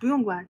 不用关。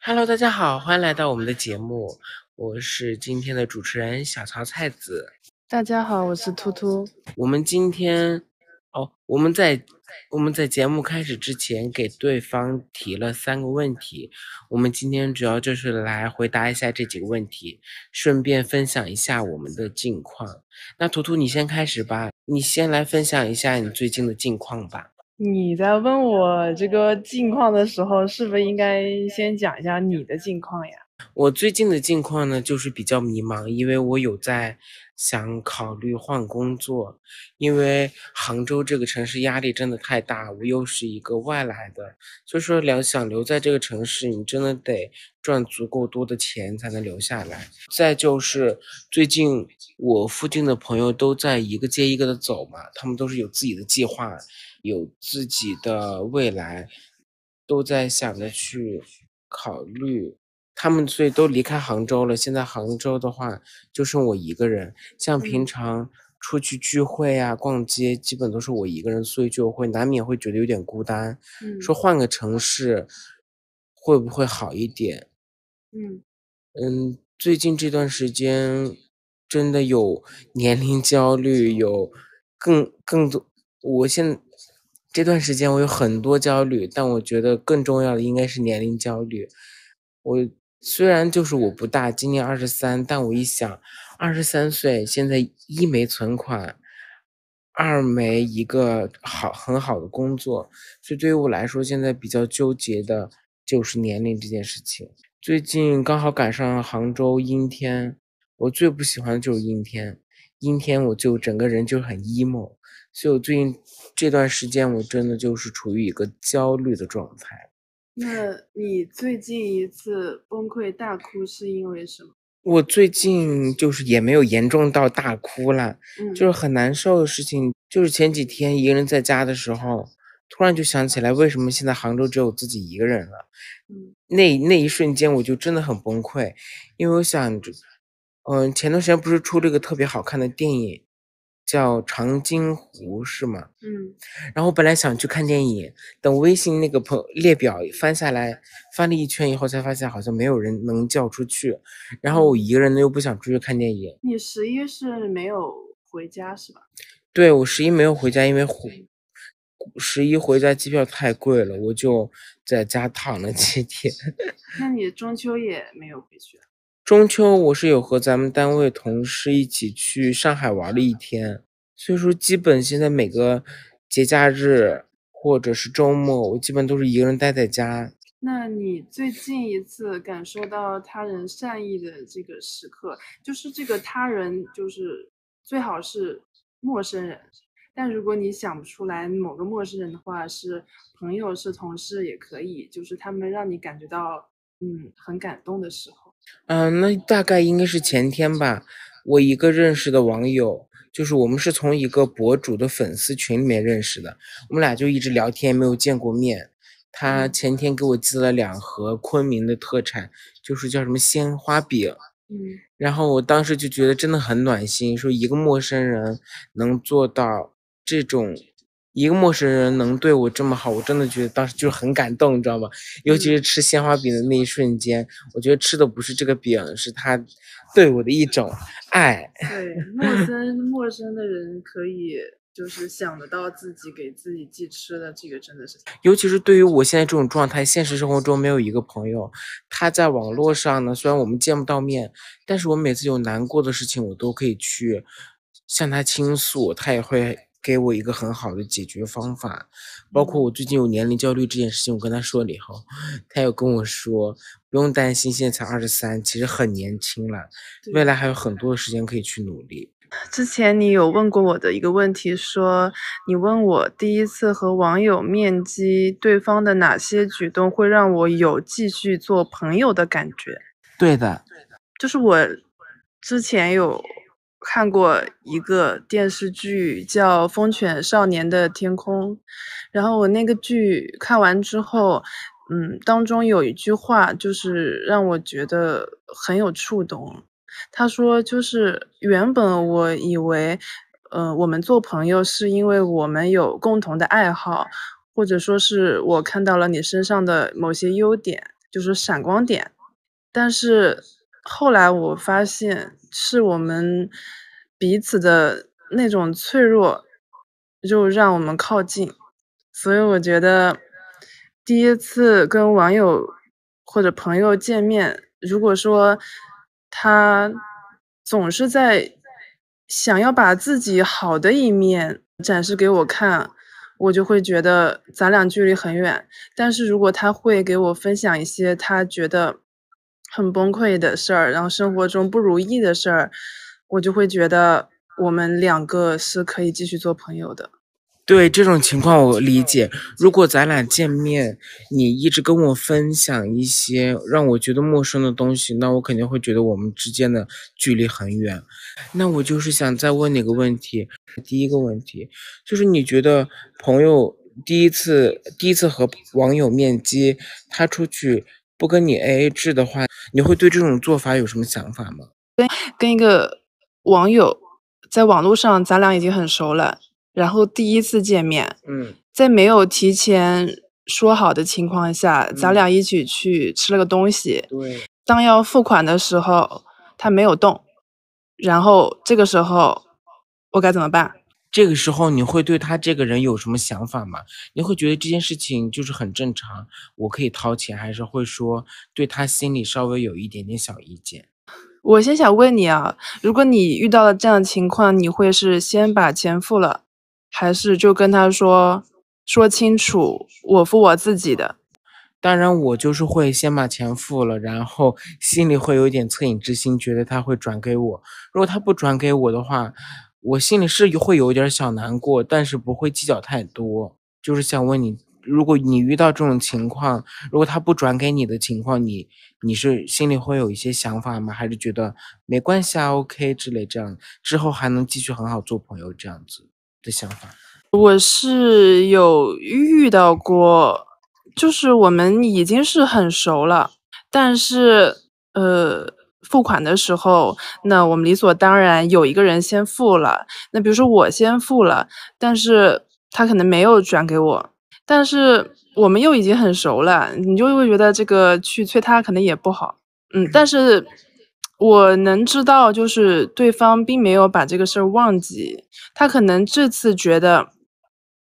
Hello，大家好，欢迎来到我们的节目，我是今天的主持人小曹菜子。大家好，我是突突。我们今天哦，我们在我们在节目开始之前给对方提了三个问题，我们今天主要就是来回答一下这几个问题，顺便分享一下我们的近况。那图图，你先开始吧，你先来分享一下你最近的近况吧。你在问我这个近况的时候，是不是应该先讲一下你的近况呀？我最近的近况呢，就是比较迷茫，因为我有在想考虑换工作，因为杭州这个城市压力真的太大，我又是一个外来的，所以说留想留在这个城市，你真的得赚足够多的钱才能留下来。再就是最近我附近的朋友都在一个接一个的走嘛，他们都是有自己的计划，有自己的未来，都在想着去考虑。他们所以都离开杭州了。现在杭州的话，就剩我一个人。像平嗯常出去聚会啊、逛街，基本都是我一个人，所以就会难免会觉得有点孤单。嗯说换个城市会不会好一点？嗯嗯，最近这段时间真的有年龄焦虑，有更更多。我现这段时间我有很多焦虑，但我觉得更重要的应该是年龄焦虑。我虽然就是我不大，今年二十三，但我一想，二十三岁，现在一没存款，二没一个好很好的工作，所以对于我来说，现在比较纠结的就是年龄这件事情。最近刚好赶上杭州阴天，我最不喜欢的就是阴天，阴天我就整个人就很 emo，所以我最近这段时间我真的就是处于一个焦虑的状态。那你最近一次崩溃大哭是因为什么？我最近就是也没有严重到大哭了，嗯，就是很难受的事情，就是前几天一个人在家的时候，突然就想起来为什么现在杭州只有自己一个人了。嗯那那一瞬间我就真的很崩溃，因为我想着，嗯，前段时间不是出了一个特别好看的电影，叫《长津湖》是吗？嗯然后我本来想去看电影，等微信那个朋列表翻下来，翻了一圈以后，才发现好像没有人能叫出去。然后我一个人又不想出去看电影，你十一是没有回家是吧？对我十一没有回家，因为回十一回家机票太贵了，我就在家躺了几天。那你中秋也没有回去？中秋我是有和咱们单位同事一起去上海玩了一天，所以说基本现在每个节假日或者是周末，我基本都是一个人待在家。那你最近一次感受到他人善意的这个时刻，就是这个他人就是最好是陌生人，但如果你想不出来某个陌生人的话，是朋友、是同事也可以，就是他们让你感觉到嗯很感动的时候。嗯，那大概应该是前天吧。我一个认识的网友，就是我们是从一个博主的粉丝群里面认识的，我们俩就一直聊天，没有见过面。他嗯前天给我寄了两盒昆明的特产，就是叫什么鲜花饼。嗯然后我当时就觉得真的很暖心，说一个陌生人能做到这种，一个陌生人能对我这么好，我真的觉得当时就是很感动，你知道吗？尤其是吃鲜花饼的那一瞬间，我觉得吃的不是这个饼，是他对我的一种爱。对，陌生陌生的人可以就是想得到自己给自己寄吃的，这个真的是尤其是对于我现在这种状态，现实生活中没有一个朋友，他在网络上呢，虽然我们见不到面，但是我每次有难过的事情，我都可以去向他倾诉，他也会给我一个很好的解决方法。包括我最近有年龄焦虑这件事情，我跟他说了以后，他又跟我说不用担心，现在才二十三，其实很年轻了，未来还有很多的时间可以去努力。之前你有问过我的一个问题，说你问我第一次和网友面基，对方的哪些举动会让我有继续做朋友的感觉？对的对的，就是我之前有看过一个电视剧叫《风犬少年的天空》，然后我那个剧看完之后，嗯，当中有一句话就是让我觉得很有触动。他说，就是原本我以为，呃，我们做朋友是因为我们有共同的爱好，或者说是我看到了你身上的某些优点，就是闪光点。但是后来我发现，是我们彼此的那种脆弱，就让我们靠近。所以我觉得，第一次跟网友或者朋友见面，如果说他总是在想要把自己好的一面展示给我看，我就会觉得咱俩距离很远。但是如果他会给我分享一些他觉得很崩溃的事儿，然后生活中不如意的事儿，我就会觉得我们两个是可以继续做朋友的。对这种情况我理解。如果咱俩见面，你一直跟我分享一些让我觉得陌生的东西，那我肯定会觉得我们之间的距离很远。那我就是想再问你个问题，第一个问题就是你觉得朋友第一次第一次和网友面基，他出去不跟你 AA 制的话，你会对这种做法有什么想法吗？跟跟一个网友在网络上，咱俩已经很熟了。然后第一次见面，嗯，在没有提前说好的情况下，咱俩一起去吃了个东西。对，当要付款的时候，他没有动，然后这个时候我该怎么办？这个时候你会对他这个人有什么想法吗？你会觉得这件事情就是很正常，我可以掏钱，还是会说对他心里稍微有一点点小意见？我先想问你啊，如果你遇到了这样的情况，你会是先把钱付了？还是就跟他说说清楚，我付我自己的。当然，我就是会先把钱付了，然后心里会有点恻隐之心，觉得他会转给我。如果他不转给我的话，我心里是会有点小难过，但是不会计较太多。就是想问你，如果你遇到这种情况，如果他不转给你的情况，你你是心里会有一些想法吗？还是觉得没关系啊，OK 之类这样，之后还能继续很好做朋友这样子？的想法，我是有遇到过，就是我们已经是很熟了，但是呃，付款的时候，那我们理所当然有一个人先付了。那比如说我先付了，但是他可能没有转给我，但是我们又已经很熟了，你就会觉得这个去催他可能也不好，嗯，但是。我能知道，就是对方并没有把这个事儿忘记，他可能这次觉得，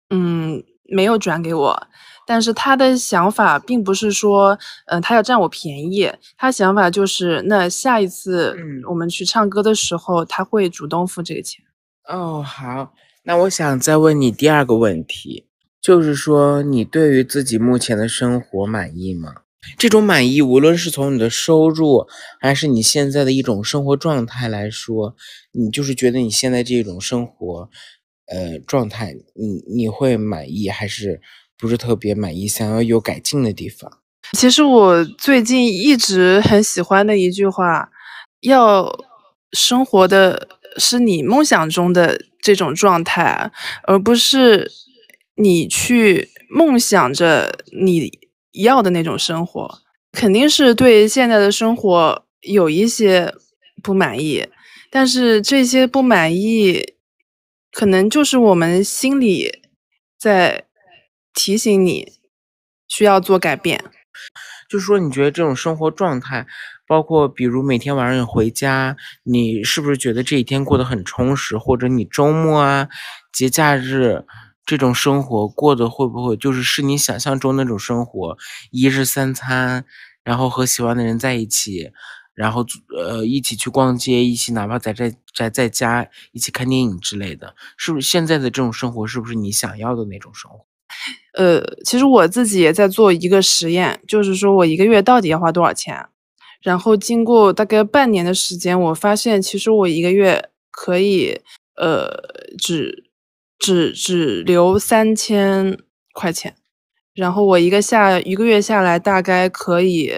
嗯，没有转给我，但是他的想法并不是说，嗯，他要占我便宜，他想法就是，那下一次我们去唱歌的时候，他会主动付这个钱。哦，好，那我想再问你第二个问题，就是说，你对于自己目前的生活满意吗？这种满意，无论是从你的收入，还是你现在的一种生活状态来说，你就是觉得你现在这种生活，呃，状态，你你会满意，还是不是特别满意？想要有改进的地方？其实我最近一直很喜欢的一句话，要生活的是你梦想中的这种状态，而不是你去梦想着你。要的那种生活，肯定是对现在的生活有一些不满意，但是这些不满意，可能就是我们心里在提醒你需要做改变。就是说，你觉得这种生活状态，包括比如每天晚上回家，你是不是觉得这一天过得很充实？或者你周末啊、节假日？这种生活过得会不会就是是你想象中那种生活，一日三餐，然后和喜欢的人在一起，然后呃一起去逛街，一起哪怕在在宅在家一起看电影之类的，是不是现在的这种生活是不是你想要的那种生活？呃，其实我自己也在做一个实验，就是说我一个月到底要花多少钱，然后经过大概半年的时间，我发现其实我一个月可以呃只。只只留三千块钱，然后我一个下一个月下来大概可以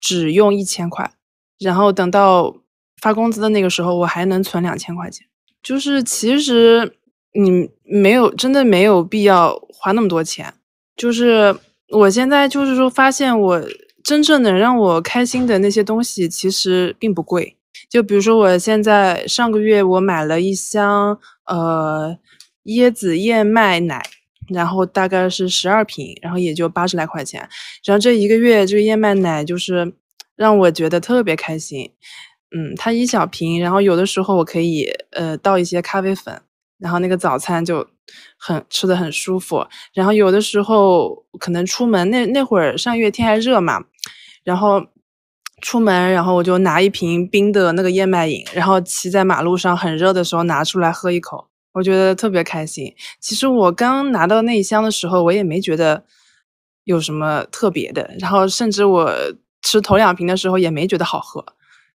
只用一千块，然后等到发工资的那个时候，我还能存两千块钱。就是其实你没有真的没有必要花那么多钱。就是我现在就是说发现我真正能让我开心的那些东西其实并不贵。就比如说我现在上个月我买了一箱呃。椰子燕麦奶，然后大概是十二瓶，然后也就八十来块钱。然后这一个月这个燕麦奶就是让我觉得特别开心。嗯，它一小瓶，然后有的时候我可以呃倒一些咖啡粉，然后那个早餐就很吃的很舒服。然后有的时候可能出门那那会儿上月天还热嘛，然后出门然后我就拿一瓶冰的那个燕麦饮，然后骑在马路上很热的时候拿出来喝一口，我觉得特别开心。其实我刚拿到那一箱的时候，我也没觉得有什么特别的，然后甚至我吃头两瓶的时候也没觉得好喝。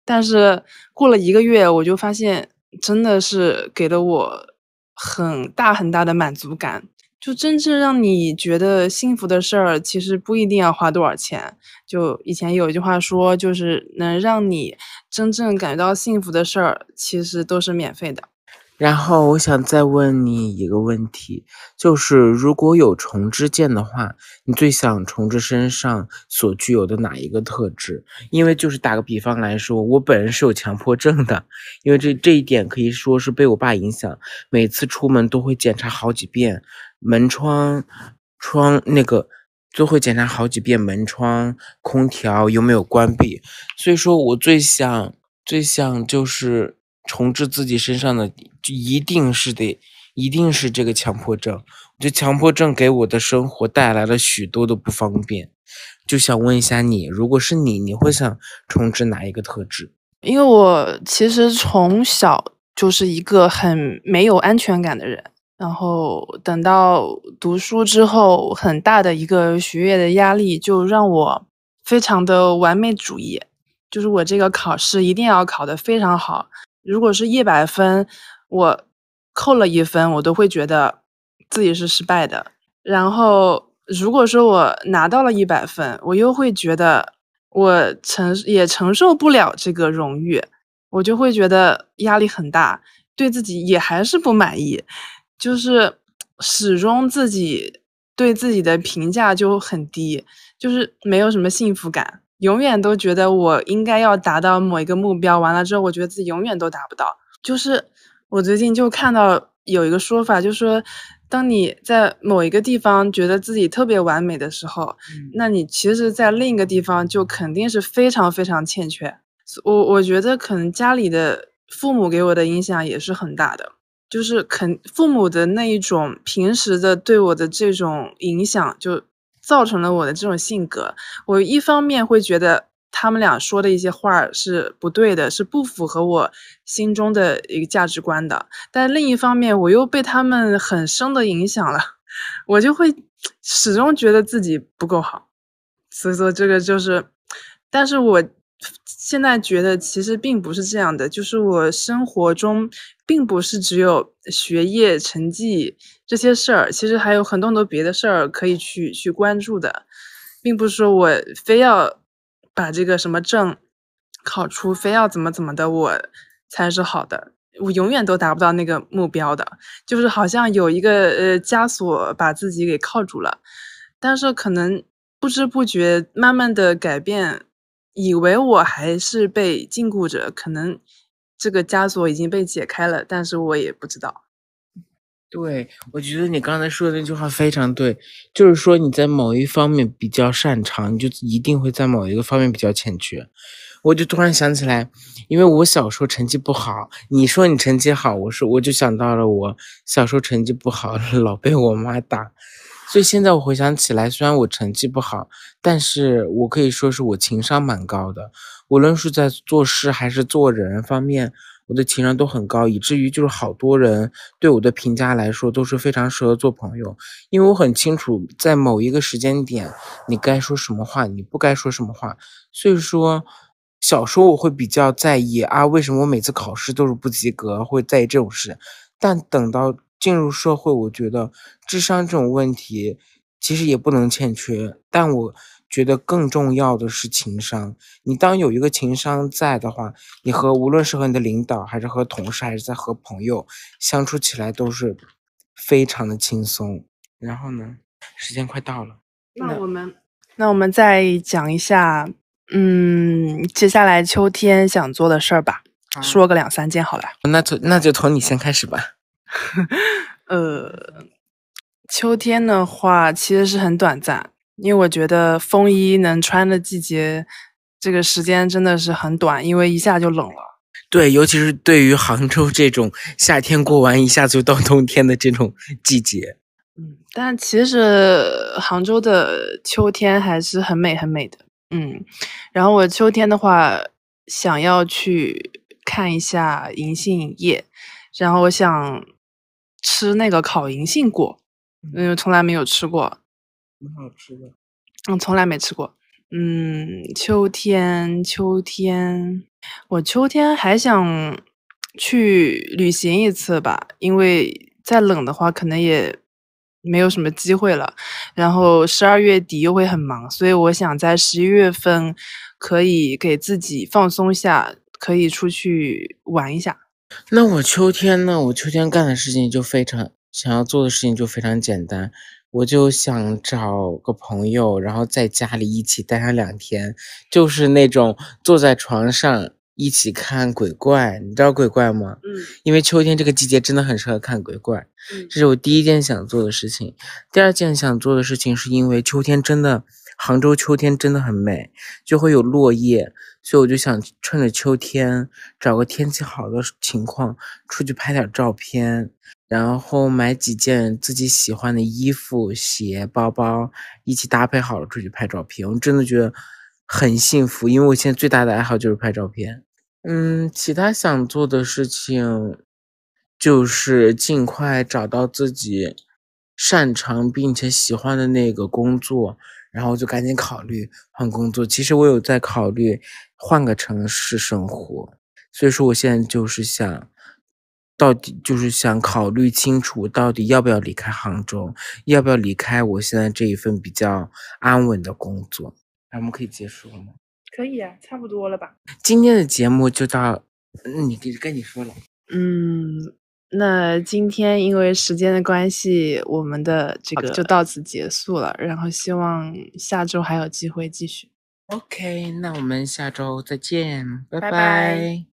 但是过了一个月，我就发现真的是给了我很大很大的满足感。就真正让你觉得幸福的事儿，其实不一定要花多少钱。就以前有一句话说，就是能让你真正感觉到幸福的事儿，其实都是免费的。然后我想再问你一个问题，就是如果有重置键的话，你最想重置身上所具有的哪一个特质？因为就是打个比方来说，我本人是有强迫症的，因为这这一点可以说是被我爸影响，每次出门都会检查好几遍门窗、窗那个都会检查好几遍门窗、空调有没有关闭，所以说我最想最想就是重置自己身上的。就一定是得，一定是这个强迫症。就强迫症给我的生活带来了许多的不方便。就想问一下你，如果是你，你会想重置哪一个特质？因为我其实从小就是一个很没有安全感的人，然后等到读书之后，很大的一个学业的压力就让我非常的完美主义，就是我这个考试一定要考得非常好。如果是一百分。我扣了一分，我都会觉得自己是失败的。然后，如果说我拿到了一百分，我又会觉得我承也承受不了这个荣誉，我就会觉得压力很大，对自己也还是不满意，就是始终自己对自己的评价就很低，就是没有什么幸福感，永远都觉得我应该要达到某一个目标，完了之后，我觉得自己永远都达不到，就是。我最近就看到有一个说法，就是说，当你在某一个地方觉得自己特别完美的时候，那你其实，在另一个地方就肯定是非常非常欠缺。我我觉得可能家里的父母给我的影响也是很大的，就是肯父母的那一种平时的对我的这种影响，就造成了我的这种性格。我一方面会觉得。他们俩说的一些话是不对的，是不符合我心中的一个价值观的。但另一方面，我又被他们很深的影响了，我就会始终觉得自己不够好。所以说，这个就是，但是我现在觉得其实并不是这样的，就是我生活中并不是只有学业成绩这些事儿，其实还有很多很多别的事儿可以去去关注的，并不是说我非要。把这个什么证考出，非要怎么怎么的，我才是好的。我永远都达不到那个目标的，就是好像有一个呃枷锁把自己给铐住了。但是可能不知不觉慢慢的改变，以为我还是被禁锢着，可能这个枷锁已经被解开了，但是我也不知道。对，我觉得你刚才说的那句话非常对，就是说你在某一方面比较擅长，你就一定会在某一个方面比较欠缺。我就突然想起来，因为我小时候成绩不好，你说你成绩好，我说我就想到了我小时候成绩不好，老被我妈打，所以现在我回想起来，虽然我成绩不好，但是我可以说是我情商蛮高的，无论是在做事还是做人方面。我的情商都很高，以至于就是好多人对我的评价来说都是非常适合做朋友，因为我很清楚在某一个时间点你该说什么话，你不该说什么话。所以说，小时候我会比较在意啊，为什么我每次考试都是不及格，会在意这种事。但等到进入社会，我觉得智商这种问题其实也不能欠缺，但我。觉得更重要的是情商。你当有一个情商在的话，你和无论是和你的领导，还是和同事，还是在和朋友相处起来，都是非常的轻松。然后呢，时间快到了，那我们那我们再讲一下，嗯，接下来秋天想做的事儿吧，说个两三件好了。那从那就从你先开始吧。呃。秋天的话其实是很短暂，因为我觉得风衣能穿的季节，这个时间真的是很短，因为一下就冷了。对，尤其是对于杭州这种夏天过完一下子就到冬天的这种季节。嗯，但其实杭州的秋天还是很美很美的。嗯，然后我秋天的话想要去看一下银杏叶，然后我想吃那个烤银杏果，嗯，从来没有吃过，很好吃的，嗯，从来没吃过。嗯，秋天，秋天，我秋天还想去旅行一次吧，因为再冷的话，可能也没有什么机会了。然后十二月底又会很忙，所以我想在十一月份可以给自己放松下，可以出去玩一下。那我秋天呢？我秋天干的事情就非常想要做的事情就非常简单。我就想找个朋友，然后在家里一起待上两天，就是那种坐在床上一起看鬼怪，你知道鬼怪吗？嗯，因为秋天这个季节真的很适合看鬼怪。嗯这是我第一件想做的事情。第二件想做的事情是因为秋天真的，杭州秋天真的很美，就会有落叶，所以我就想趁着秋天找个天气好的情况出去拍点照片。然后买几件自己喜欢的衣服、鞋、包包，一起搭配好了出去拍照片。我真的觉得很幸福，因为我现在最大的爱好就是拍照片。嗯，其他想做的事情就是尽快找到自己擅长并且喜欢的那个工作，然后就赶紧考虑换工作。其实我有在考虑换个城市生活，所以说我现在就是想。到底就是想考虑清楚，到底要不要离开杭州，要不要离开我现在这一份比较安稳的工作。那我们可以结束了吗？可以啊，差不多了吧？今天的节目就到，嗯你跟跟你说了，嗯，那今天因为时间的关系，我们的这个就到此结束了。然后希望下周还有机会继续。OK，那我们下周再见，拜拜拜拜